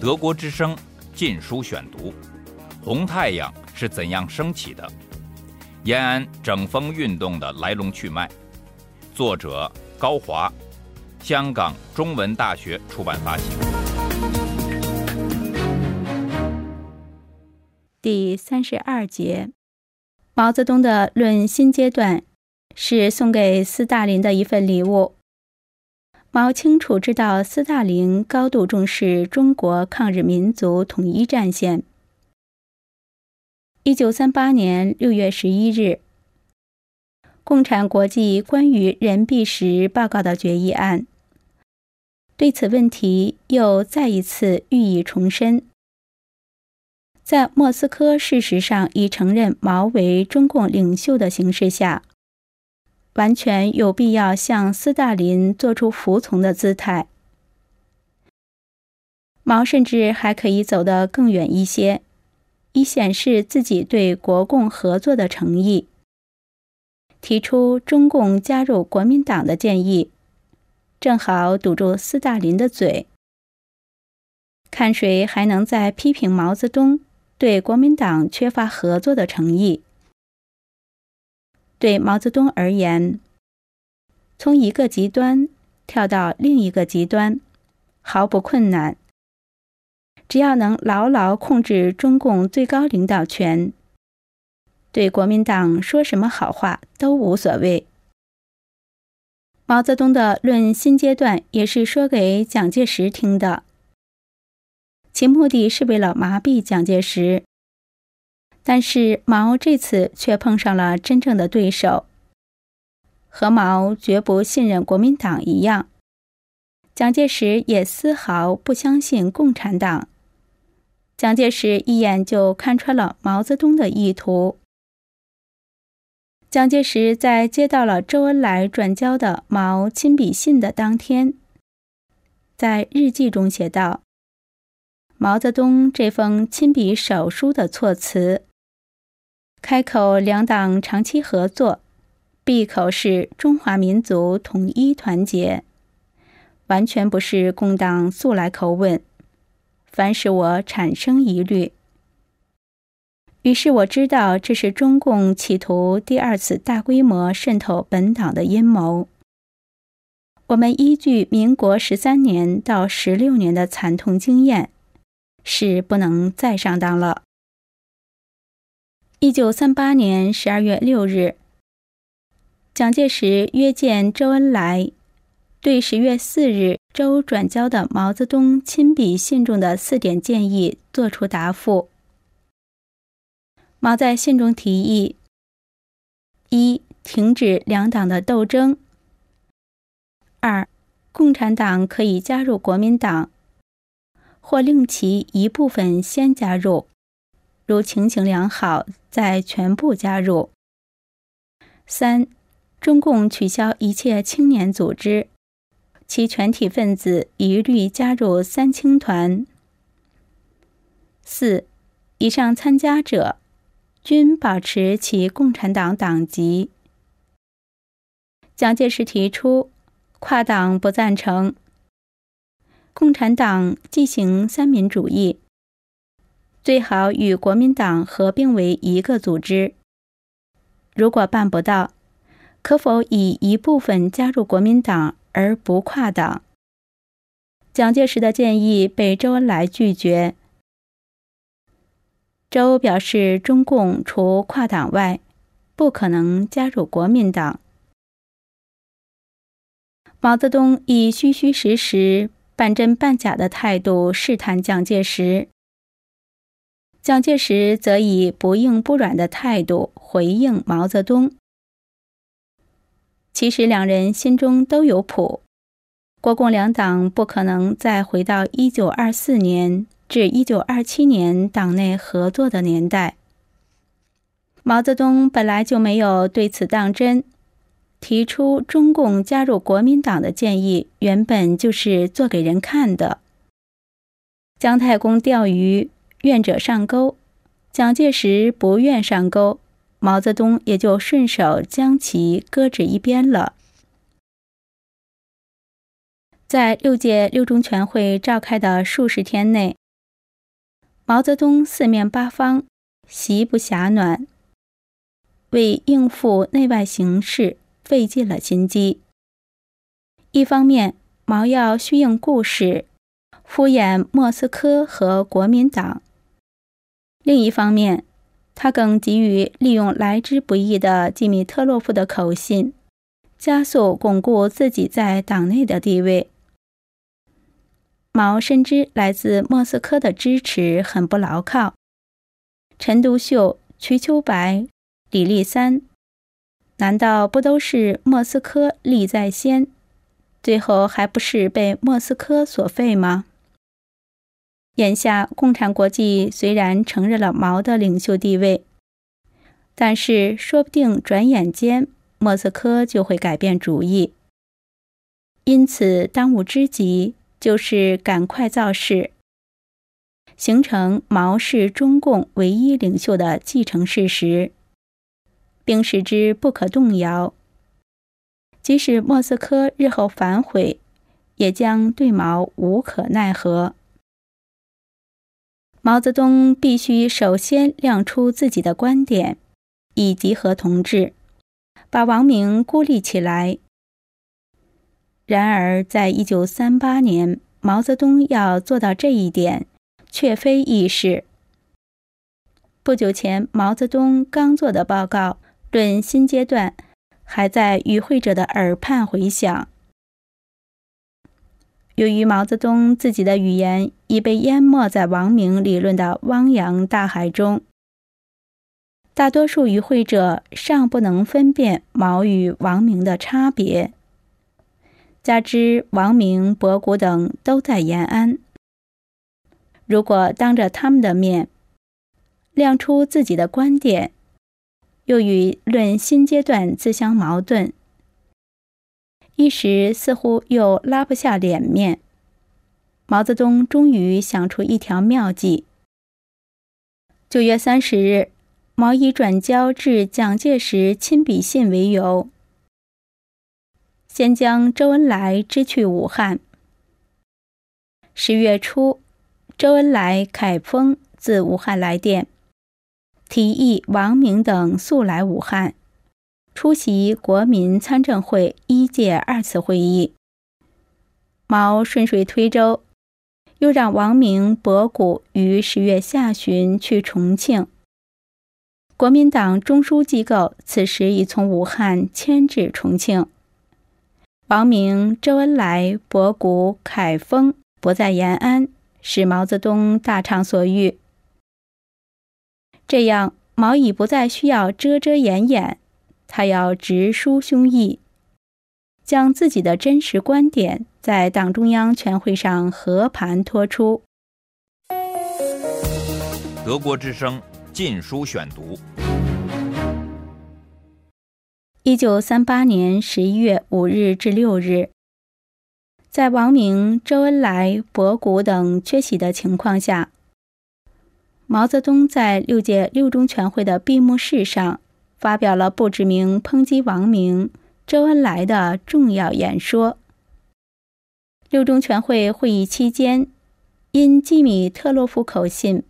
德国之声《禁书选读》：红太阳是怎样升起的？延安整风运动的来龙去脉。作者高华，香港中文大学出版发行。第三十二节，毛泽东的《论新阶段》是送给斯大林的一份礼物。毛清楚知道，斯大林高度重视中国抗日民族统一战线。一九三八年六月十一日，《共产国际关于任弼时报告的决议案》对此问题又再一次予以重申。在莫斯科事实上已承认毛为中共领袖的形势下。完全有必要向斯大林做出服从的姿态。毛甚至还可以走得更远一些，以显示自己对国共合作的诚意，提出中共加入国民党的建议，正好堵住斯大林的嘴，看谁还能再批评毛泽东对国民党缺乏合作的诚意。对毛泽东而言，从一个极端跳到另一个极端，毫不困难。只要能牢牢控制中共最高领导权，对国民党说什么好话都无所谓。毛泽东的《论新阶段》也是说给蒋介石听的，其目的是为了麻痹蒋介石。但是毛这次却碰上了真正的对手。和毛绝不信任国民党一样，蒋介石也丝毫不相信共产党。蒋介石一眼就看穿了毛泽东的意图。蒋介石在接到了周恩来转交的毛亲笔信的当天，在日记中写道：“毛泽东这封亲笔手书的措辞。”开口两党长期合作，闭口是中华民族统一团结，完全不是共党素来口吻，凡使我产生疑虑。于是我知道这是中共企图第二次大规模渗透本党的阴谋。我们依据民国十三年到十六年的惨痛经验，是不能再上当了。一九三八年十二月六日，蒋介石约见周恩来，对十月四日周转交的毛泽东亲笔信中的四点建议作出答复。毛在信中提议：一、停止两党的斗争；二、共产党可以加入国民党，或令其一部分先加入。如情形良好，再全部加入。三，中共取消一切青年组织，其全体分子一律加入三青团。四，以上参加者均保持其共产党党籍。蒋介石提出跨党不赞成，共产党进行三民主义。最好与国民党合并为一个组织。如果办不到，可否以一部分加入国民党而不跨党？蒋介石的建议被周恩来拒绝。周表示，中共除跨党外，不可能加入国民党。毛泽东以虚虚实实、半真半假的态度试探蒋介石。蒋介石则以不硬不软的态度回应毛泽东。其实两人心中都有谱，国共两党不可能再回到一九二四年至一九二七年党内合作的年代。毛泽东本来就没有对此当真，提出中共加入国民党的建议，原本就是做给人看的。姜太公钓鱼。愿者上钩，蒋介石不愿上钩，毛泽东也就顺手将其搁置一边了。在六届六中全会召开的数十天内，毛泽东四面八方，席不暇暖，为应付内外形势费尽了心机。一方面，毛要虚应故事，敷衍莫斯科和国民党；另一方面，他更急于利用来之不易的季米特洛夫的口信，加速巩固自己在党内的地位。毛深知来自莫斯科的支持很不牢靠，陈独秀、瞿秋白、李立三，难道不都是莫斯科利在先，最后还不是被莫斯科所废吗？眼下，共产国际虽然承认了毛的领袖地位，但是说不定转眼间莫斯科就会改变主意，因此当务之急。就是赶快造势，形成毛是中共唯一领袖的继承事实，并使之不可动摇。即使莫斯科日后反悔，也将对毛无可奈何。毛泽东必须首先亮出自己的观点，以集合同志，把王明孤立起来。然而，在一九三八年，毛泽东要做到这一点，却非易事。不久前，毛泽东刚做的报告论新阶段，还在与会者的耳畔回响。由于毛泽东自己的语言已被淹没在王明理论的汪洋大海中，大多数与会者尚不能分辨毛与王明的差别。加之王明、博古等都在延安，如果当着他们的面亮出自己的观点，又与论新阶段自相矛盾，一时似乎又拉不下脸面。毛泽东终于想出一条妙计。九月三十日，毛以转交致蒋介石亲笔信为由。先将周恩来支去武汉。十月初，周恩来凯丰自武汉来电，提议王明等速来武汉，出席国民参政会一届二次会议。毛顺水推舟，又让王明、博古于十月下旬去重庆。国民党中枢机构此时已从武汉迁至重庆。王明、周恩来、博古、凯丰不在延安，使毛泽东大畅所欲。这样，毛已不再需要遮遮掩掩，他要直抒胸臆，将自己的真实观点在党中央全会上和盘托出。德国之声《禁书选读》。一九三八年十一月五日至六日，在王明、周恩来、博古等缺席的情况下，毛泽东在六届六中全会的闭幕式上发表了不知名抨击王明、周恩来的重要演说。六中全会会议期间，因基米特洛夫口信，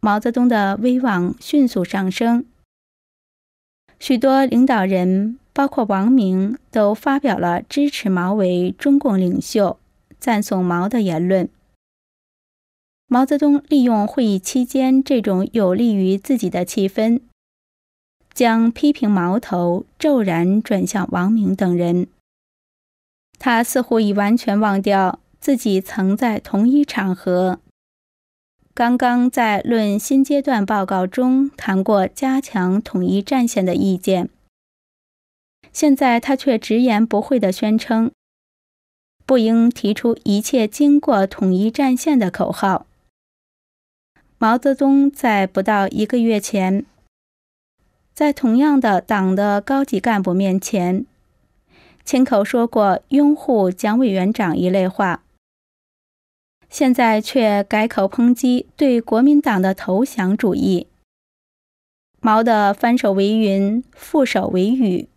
毛泽东的威望迅速上升。许多领导人，包括王明，都发表了支持毛为中共领袖、赞颂毛的言论。毛泽东利用会议期间这种有利于自己的气氛，将批评矛头骤然转向王明等人。他似乎已完全忘掉自己曾在同一场合。刚刚在论新阶段报告中谈过加强统一战线的意见，现在他却直言不讳地宣称，不应提出一切经过统一战线的口号。毛泽东在不到一个月前，在同样的党的高级干部面前，亲口说过拥护蒋委员长一类话。现在却改口抨击对国民党的投降主义。毛的翻手为云，覆手为雨，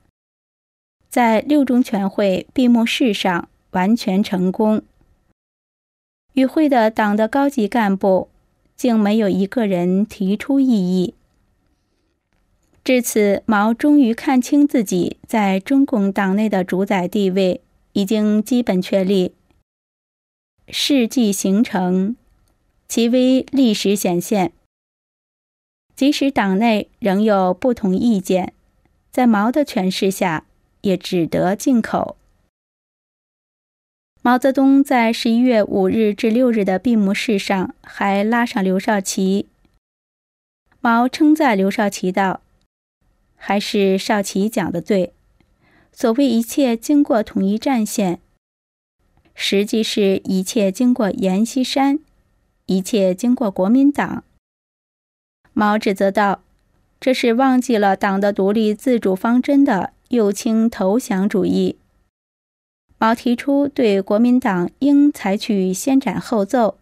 在六中全会闭幕式上完全成功。与会的党的高级干部竟没有一个人提出异议。至此，毛终于看清自己在中共党内的主宰地位已经基本确立，事迹形成，其威历史显现。即使党内仍有不同意见，在毛的诠释下，也只得进口。毛泽东在十一月五日至六日的闭幕式上还拉上刘少奇。毛称赞刘少奇道。还是少奇讲的对，所谓一切经过统一战线，实际是一切经过阎锡山，一切经过国民党。毛指责道：“这是忘记了党的独立自主方针的右倾投降主义。”毛提出对国民党应采取先斩后奏，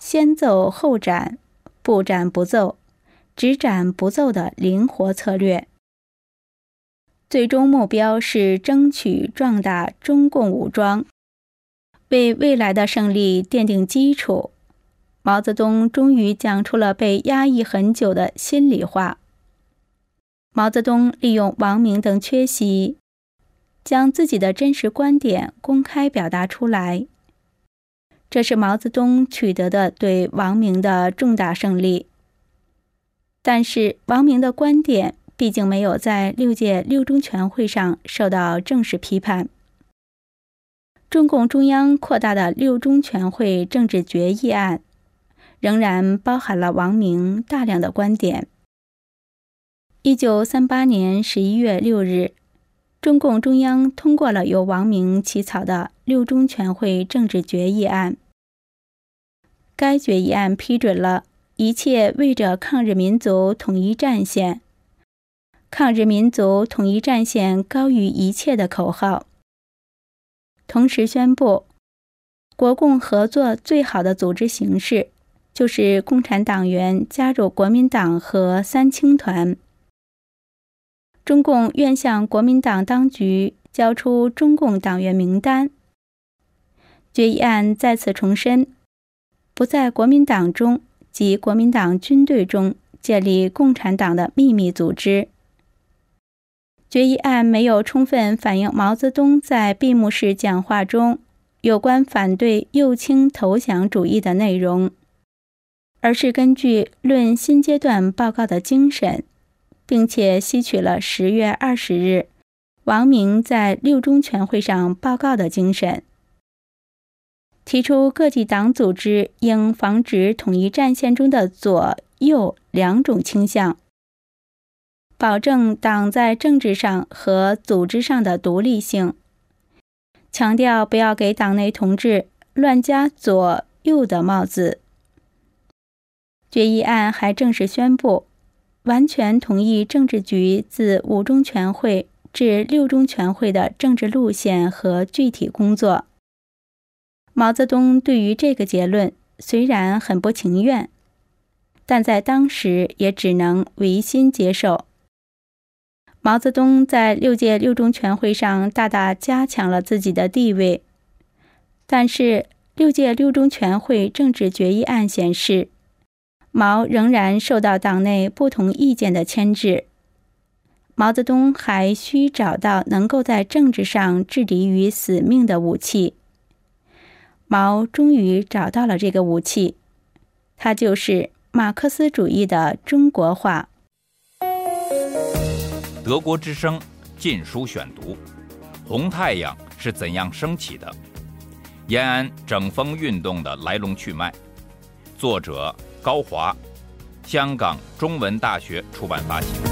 先奏后斩，不斩不奏。只斩不奏的灵活策略，最终目标是争取壮大中共武装，为未来的胜利奠定基础。毛泽东终于讲出了被压抑很久的心里话。毛泽东利用王明等缺席，将自己的真实观点公开表达出来，这是毛泽东取得的对王明的重大胜利。但是，王明的观点毕竟没有在六届六中全会上受到正式批判。中共中央扩大的六中全会政治决议案，仍然包含了王明大量的观点。一九三八年十一月六日，中共中央通过了由王明起草的六中全会政治决议案。该决议案批准了。一切为着抗日民族统一战线，抗日民族统一战线高于一切的口号。同时宣布，国共合作最好的组织形式，就是共产党员加入国民党和三青团。中共愿向国民党当局交出中共党员名单。决议案再次重申，不在国民党中。及国民党军队中建立共产党的秘密组织。决议案没有充分反映毛泽东在闭幕式讲话中有关反对右倾投降主义的内容，而是根据《论新阶段报告》的精神，并且吸取了十月二十日王明在六中全会上报告的精神。提出各级党组织应防止统一战线中的左右两种倾向，保证党在政治上和组织上的独立性，强调不要给党内同志乱加左右的帽子。决议案还正式宣布，完全同意政治局自五中全会至六中全会的政治路线和具体工作。毛泽东对于这个结论虽然很不情愿，但在当时也只能违心接受。毛泽东在六届六中全会上大大加强了自己的地位，但是六届六中全会政治决议案显示，毛仍然受到党内不同意见的牵制。毛泽东还需找到能够在政治上置敌于死命的武器。毛终于找到了这个武器，它就是马克思主义的中国化。德国之声《禁书选读》：红太阳是怎样升起的？延安整风运动的来龙去脉。作者高华，香港中文大学出版发行。